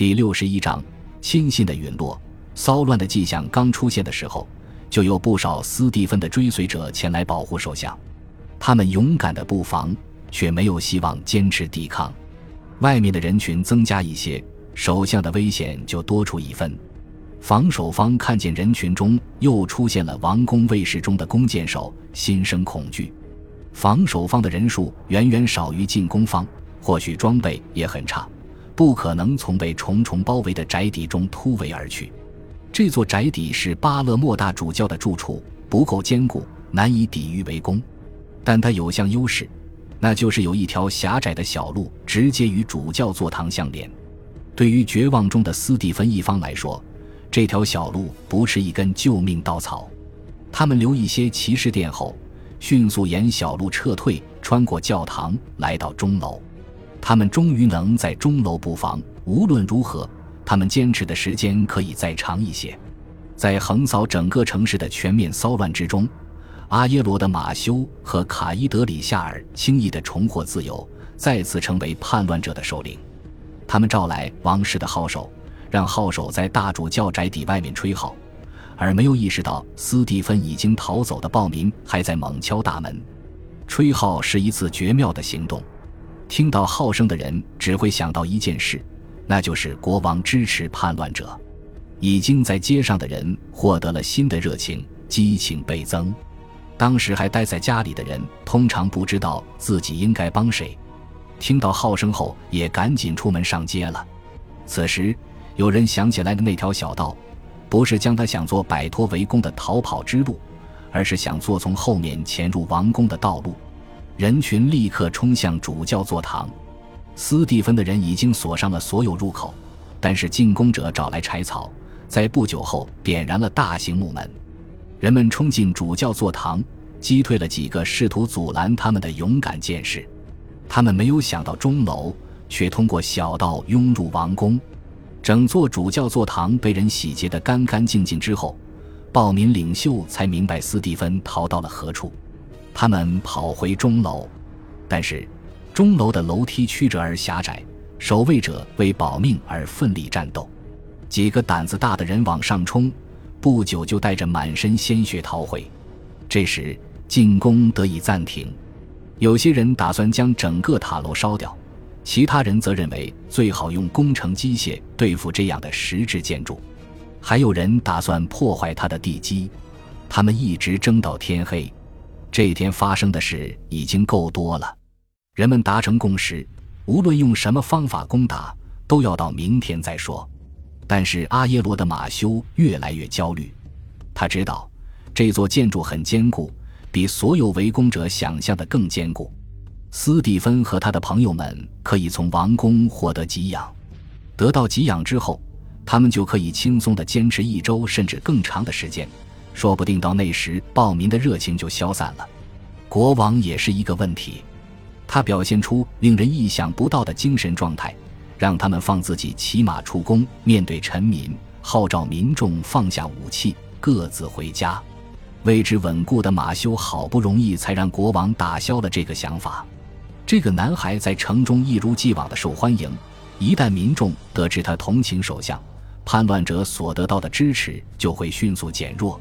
第六十一章，亲信的陨落。骚乱的迹象刚出现的时候，就有不少斯蒂芬的追随者前来保护首相。他们勇敢的布防，却没有希望坚持抵抗。外面的人群增加一些，首相的危险就多出一分。防守方看见人群中又出现了王宫卫士中的弓箭手，心生恐惧。防守方的人数远远少于进攻方，或许装备也很差。不可能从被重重包围的宅邸中突围而去。这座宅邸是巴勒莫大主教的住处，不够坚固，难以抵御围攻。但它有项优势，那就是有一条狭窄的小路直接与主教座堂相连。对于绝望中的斯蒂芬一方来说，这条小路不是一根救命稻草。他们留一些骑士殿后，迅速沿小路撤退，穿过教堂，来到钟楼。他们终于能在钟楼布防。无论如何，他们坚持的时间可以再长一些。在横扫整个城市的全面骚乱之中，阿耶罗的马修和卡伊德里夏尔轻易地重获自由，再次成为叛乱者的首领。他们召来王室的号手，让号手在大主教宅邸外面吹号，而没有意识到斯蒂芬已经逃走的暴民还在猛敲大门。吹号是一次绝妙的行动。听到号声的人只会想到一件事，那就是国王支持叛乱者。已经在街上的人获得了新的热情，激情倍增。当时还待在家里的人通常不知道自己应该帮谁，听到号声后也赶紧出门上街了。此时，有人想起来的那条小道，不是将他想做摆脱围攻的逃跑之路，而是想做从后面潜入王宫的道路。人群立刻冲向主教座堂，斯蒂芬的人已经锁上了所有入口，但是进攻者找来柴草，在不久后点燃了大型木门。人们冲进主教座堂，击退了几个试图阻拦他们的勇敢剑士。他们没有想到钟楼，却通过小道涌入王宫。整座主教座堂被人洗劫得干干净净之后，暴民领袖才明白斯蒂芬逃到了何处。他们跑回钟楼，但是钟楼的楼梯曲折而狭窄，守卫者为保命而奋力战斗。几个胆子大的人往上冲，不久就带着满身鲜血逃回。这时进攻得以暂停。有些人打算将整个塔楼烧掉，其他人则认为最好用工程机械对付这样的石质建筑。还有人打算破坏它的地基。他们一直争到天黑。这一天发生的事已经够多了，人们达成共识，无论用什么方法攻打，都要到明天再说。但是阿耶罗的马修越来越焦虑，他知道这座建筑很坚固，比所有围攻者想象的更坚固。斯蒂芬和他的朋友们可以从王宫获得给养，得到给养之后，他们就可以轻松地坚持一周甚至更长的时间。说不定到那时，暴民的热情就消散了。国王也是一个问题，他表现出令人意想不到的精神状态，让他们放自己骑马出宫，面对臣民，号召民众放下武器，各自回家。位置稳固的马修好不容易才让国王打消了这个想法。这个男孩在城中一如既往的受欢迎，一旦民众得知他同情首相，叛乱者所得到的支持就会迅速减弱。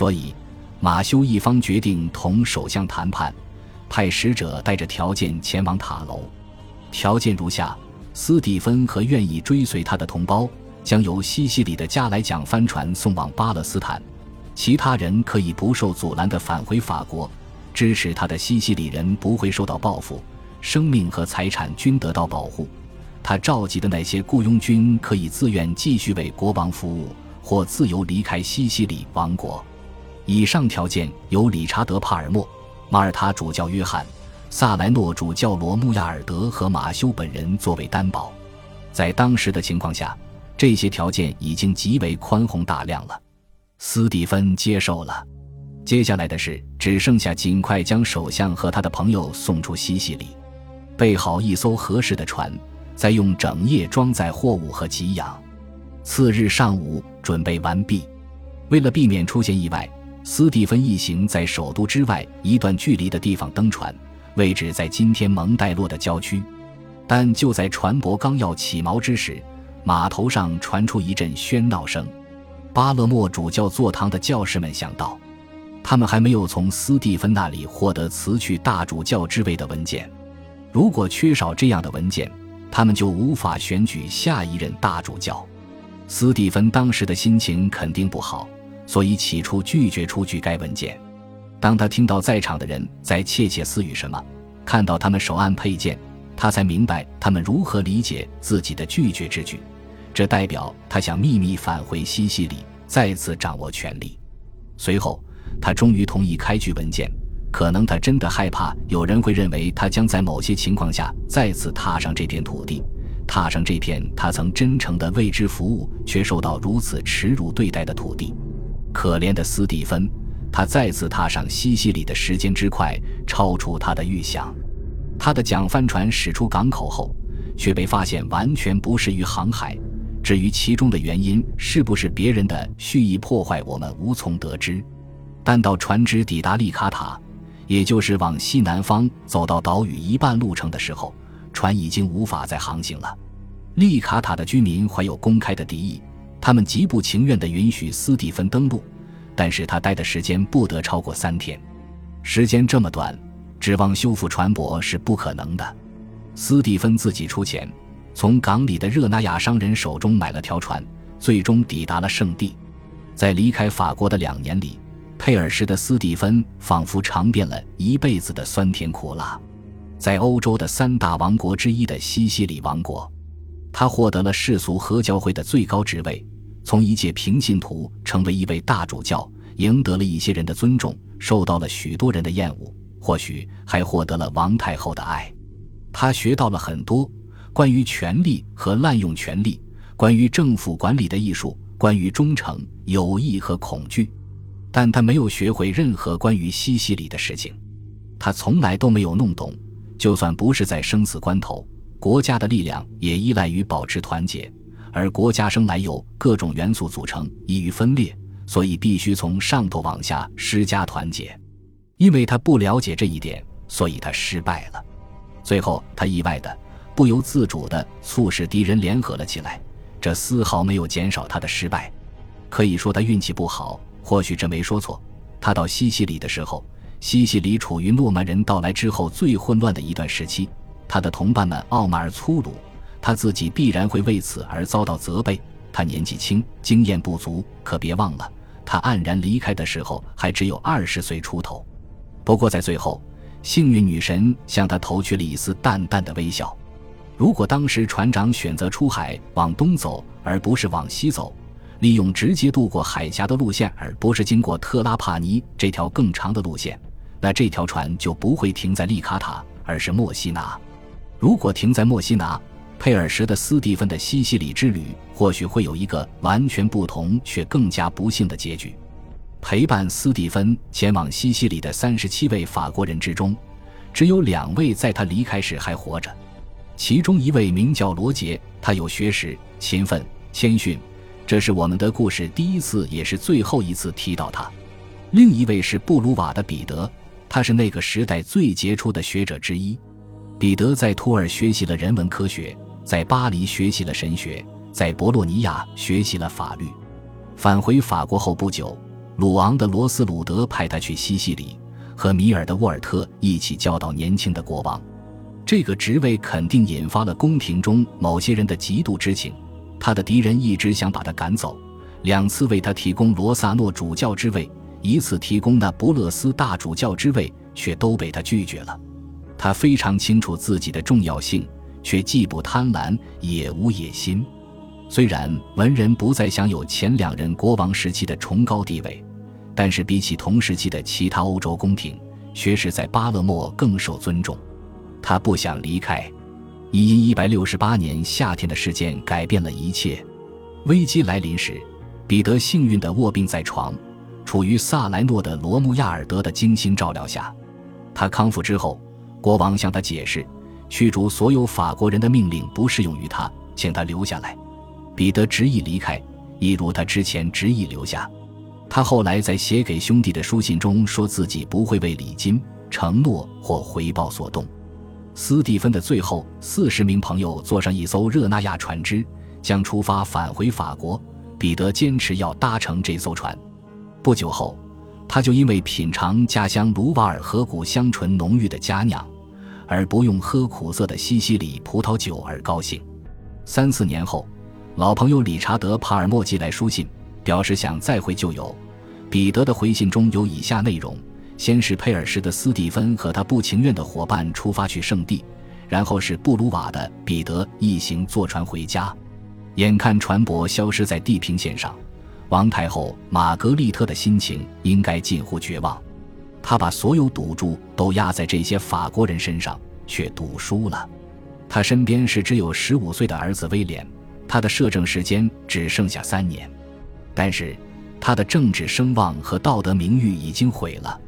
所以，马修一方决定同首相谈判，派使者带着条件前往塔楼。条件如下：斯蒂芬和愿意追随他的同胞将由西西里的加莱奖帆船送往巴勒斯坦，其他人可以不受阻拦地返回法国。支持他的西西里人不会受到报复，生命和财产均得到保护。他召集的那些雇佣军可以自愿继续为国王服务，或自由离开西西里王国。以上条件由理查德·帕尔默、马耳他主教约翰·萨莱诺主教罗穆亚尔德和马修本人作为担保。在当时的情况下，这些条件已经极为宽宏大量了。斯蒂芬接受了。接下来的事只剩下尽快将首相和他的朋友送出西西里，备好一艘合适的船，再用整夜装载货物和给养。次日上午准备完毕。为了避免出现意外。斯蒂芬一行在首都之外一段距离的地方登船，位置在今天蒙代洛的郊区。但就在船舶刚要起锚之时，码头上传出一阵喧闹声。巴勒莫主教座堂的教士们想到，他们还没有从斯蒂芬那里获得辞去大主教之位的文件。如果缺少这样的文件，他们就无法选举下一任大主教。斯蒂芬当时的心情肯定不好，所以起初拒绝出具该文件。当他听到在场的人在窃窃私语什么，看到他们手按佩剑，他才明白他们如何理解自己的拒绝之举。这代表他想秘密返回西西里，再次掌握权力。随后，他终于同意开具文件。可能他真的害怕有人会认为他将在某些情况下再次踏上这片土地，踏上这片他曾真诚地为之服务却受到如此耻辱对待的土地。可怜的斯蒂芬，他再次踏上西西里的时间之快超出他的预想。他的桨帆船驶出港口后，却被发现完全不适于航海。至于其中的原因是不是别人的蓄意破坏，我们无从得知。但到船只抵达利卡塔。也就是往西南方走到岛屿一半路程的时候，船已经无法再航行了。利卡塔的居民怀有公开的敌意，他们极不情愿地允许斯蒂芬登陆，但是他待的时间不得超过三天。时间这么短，指望修复船舶是不可能的。斯蒂芬自己出钱，从港里的热那亚商人手中买了条船，最终抵达了圣地。在离开法国的两年里。佩尔什的斯蒂芬仿佛尝遍了一辈子的酸甜苦辣，在欧洲的三大王国之一的西西里王国，他获得了世俗和教会的最高职位，从一介平信徒成为一位大主教，赢得了一些人的尊重，受到了许多人的厌恶，或许还获得了王太后的爱。他学到了很多关于权力和滥用权力，关于政府管理的艺术，关于忠诚、友谊和恐惧。但他没有学会任何关于西西里的事情，他从来都没有弄懂。就算不是在生死关头，国家的力量也依赖于保持团结，而国家生来由各种元素组成，易于分裂，所以必须从上头往下施加团结。因为他不了解这一点，所以他失败了。最后，他意外的、不由自主的促使敌人联合了起来，这丝毫没有减少他的失败。可以说他运气不好。或许这没说错。他到西西里的时候，西西里处于诺曼人到来之后最混乱的一段时期。他的同伴们傲慢而粗鲁，他自己必然会为此而遭到责备。他年纪轻，经验不足，可别忘了，他黯然离开的时候还只有二十岁出头。不过在最后，幸运女神向他投去了一丝淡淡的微笑。如果当时船长选择出海往东走，而不是往西走，利用直接渡过海峡的路线，而不是经过特拉帕尼这条更长的路线，那这条船就不会停在利卡塔，而是墨西拿。如果停在墨西拿，佩尔什的斯蒂芬的西西里之旅或许会有一个完全不同却更加不幸的结局。陪伴斯蒂芬前往西西里的三十七位法国人之中，只有两位在他离开时还活着，其中一位名叫罗杰，他有学识、勤奋、谦逊。这是我们的故事第一次，也是最后一次提到他。另一位是布鲁瓦的彼得，他是那个时代最杰出的学者之一。彼得在图尔学习了人文科学，在巴黎学习了神学，在博洛尼亚学习了法律。返回法国后不久，鲁昂的罗斯鲁德派他去西西里，和米尔的沃尔特一起教导年轻的国王。这个职位肯定引发了宫廷中某些人的嫉妒之情。他的敌人一直想把他赶走，两次为他提供罗萨诺主教之位，一次提供那不勒斯大主教之位，却都被他拒绝了。他非常清楚自己的重要性，却既不贪婪也无野心。虽然文人不再享有前两任国王时期的崇高地位，但是比起同时期的其他欧洲宫廷，学士在巴勒莫更受尊重。他不想离开。一因一百六十八年夏天的事件改变了一切。危机来临时，彼得幸运地卧病在床，处于萨莱诺的罗穆亚尔德的精心照料下。他康复之后，国王向他解释，驱逐所有法国人的命令不适用于他，请他留下来。彼得执意离开，一如他之前执意留下。他后来在写给兄弟的书信中说自己不会为礼金、承诺或回报所动。斯蒂芬的最后四十名朋友坐上一艘热那亚船只，将出发返回法国。彼得坚持要搭乘这艘船。不久后，他就因为品尝家乡卢瓦尔河谷香醇浓郁的佳酿，而不用喝苦涩的西西里葡萄酒而高兴。三四年后，老朋友理查德·帕尔默寄来书信，表示想再会旧友。彼得的回信中有以下内容：先是佩尔什的斯蒂芬和他不情愿的伙伴出发去圣地，然后是布鲁瓦的彼得一行坐船回家。眼看船舶消失在地平线上，王太后玛格丽特的心情应该近乎绝望。他把所有赌注都压在这些法国人身上，却赌输了。他身边是只有十五岁的儿子威廉，他的摄政时间只剩下三年，但是他的政治声望和道德名誉已经毁了。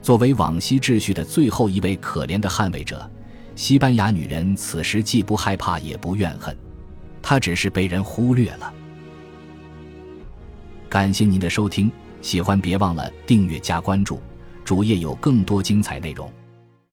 作为往昔秩序的最后一位可怜的捍卫者，西班牙女人此时既不害怕也不怨恨。她只是被人忽略了。感谢您的收听，喜欢别忘了订阅加关注，主页有更多精彩内容。